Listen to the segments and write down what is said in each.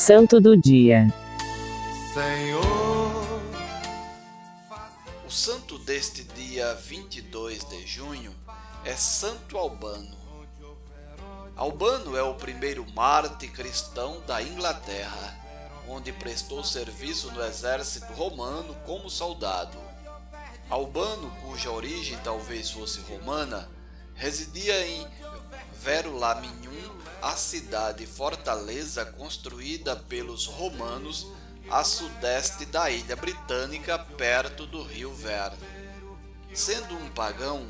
Santo do Dia. Senhor. O santo deste dia 22 de junho é Santo Albano. Albano é o primeiro mártir cristão da Inglaterra, onde prestou serviço no exército romano como soldado. Albano, cuja origem talvez fosse romana, residia em Verulamium, a cidade fortaleza construída pelos romanos a sudeste da ilha britânica, perto do rio Ver. Sendo um pagão,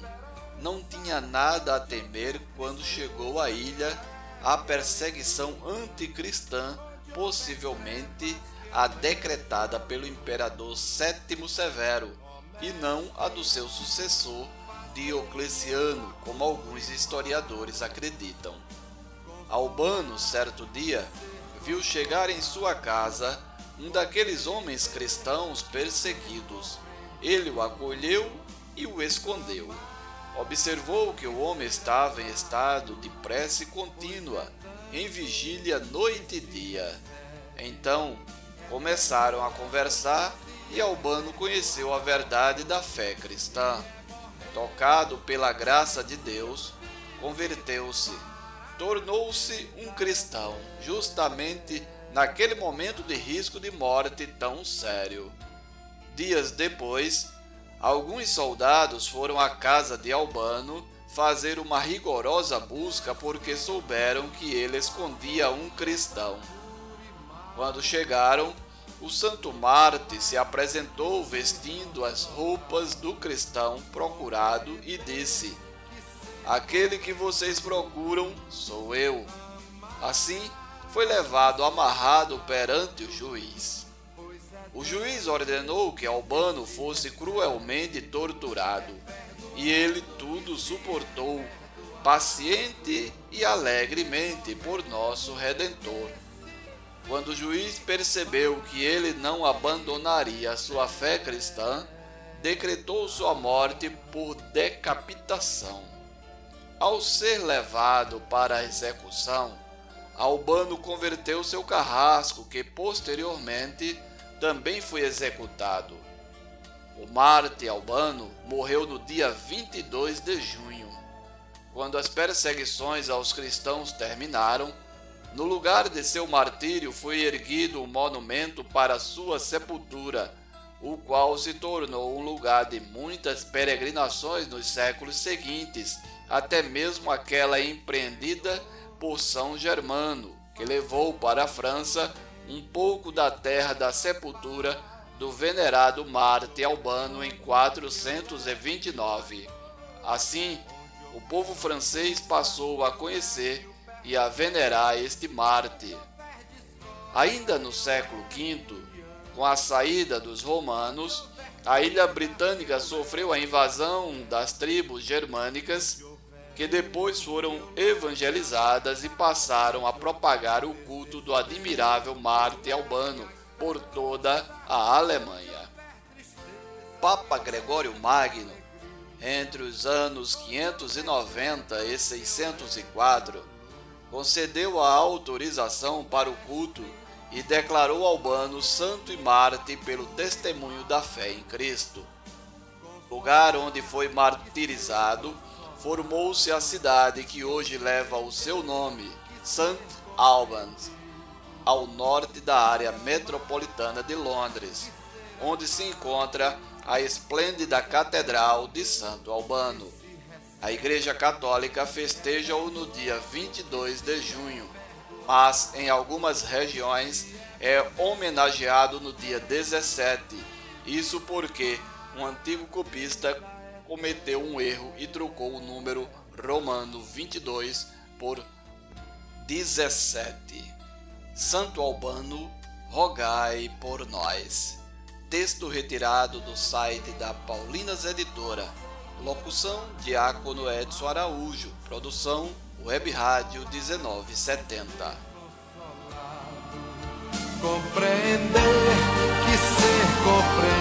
não tinha nada a temer quando chegou à ilha a perseguição anticristã, possivelmente a decretada pelo imperador Sétimo Severo, e não a do seu sucessor Diocleciano, como alguns historiadores acreditam. Albano, certo dia, viu chegar em sua casa um daqueles homens cristãos perseguidos. Ele o acolheu e o escondeu. Observou que o homem estava em estado de prece contínua, em vigília noite e dia. Então começaram a conversar e Albano conheceu a verdade da fé cristã tocado pela graça de Deus, converteu-se, tornou-se um cristão, justamente naquele momento de risco de morte tão sério. Dias depois, alguns soldados foram à casa de Albano fazer uma rigorosa busca porque souberam que ele escondia um cristão. Quando chegaram, o santo Marte se apresentou vestindo as roupas do cristão procurado e disse: Aquele que vocês procuram sou eu. Assim, foi levado amarrado perante o juiz. O juiz ordenou que Albano fosse cruelmente torturado, e ele tudo suportou, paciente e alegremente por nosso Redentor. Quando o juiz percebeu que ele não abandonaria sua fé cristã, decretou sua morte por decapitação. Ao ser levado para a execução, Albano converteu seu carrasco, que posteriormente também foi executado. O Marte Albano morreu no dia 22 de junho. Quando as perseguições aos cristãos terminaram, no lugar de seu martírio foi erguido um monumento para sua sepultura, o qual se tornou um lugar de muitas peregrinações nos séculos seguintes, até mesmo aquela empreendida por São Germano, que levou para a França um pouco da terra da sepultura do venerado Marte Albano em 429. Assim, o povo francês passou a conhecer e a venerar este Marte. Ainda no século V, com a saída dos romanos, a ilha britânica sofreu a invasão das tribos germânicas, que depois foram evangelizadas e passaram a propagar o culto do admirável Marte Albano por toda a Alemanha. Papa Gregório Magno, entre os anos 590 e 604, concedeu a autorização para o culto e declarou Albano santo e mártir pelo testemunho da fé em Cristo. Lugar onde foi martirizado, formou-se a cidade que hoje leva o seu nome, St. Albans, ao norte da área metropolitana de Londres, onde se encontra a esplêndida Catedral de Santo Albano. A Igreja Católica festeja-o no dia 22 de junho, mas em algumas regiões é homenageado no dia 17. Isso porque um antigo copista cometeu um erro e trocou o número romano 22 por 17. Santo Albano, rogai por nós. Texto retirado do site da Paulinas Editora Locução: Diácono Edson Araújo. Produção: Web Rádio 1970. Compreender que ser compreender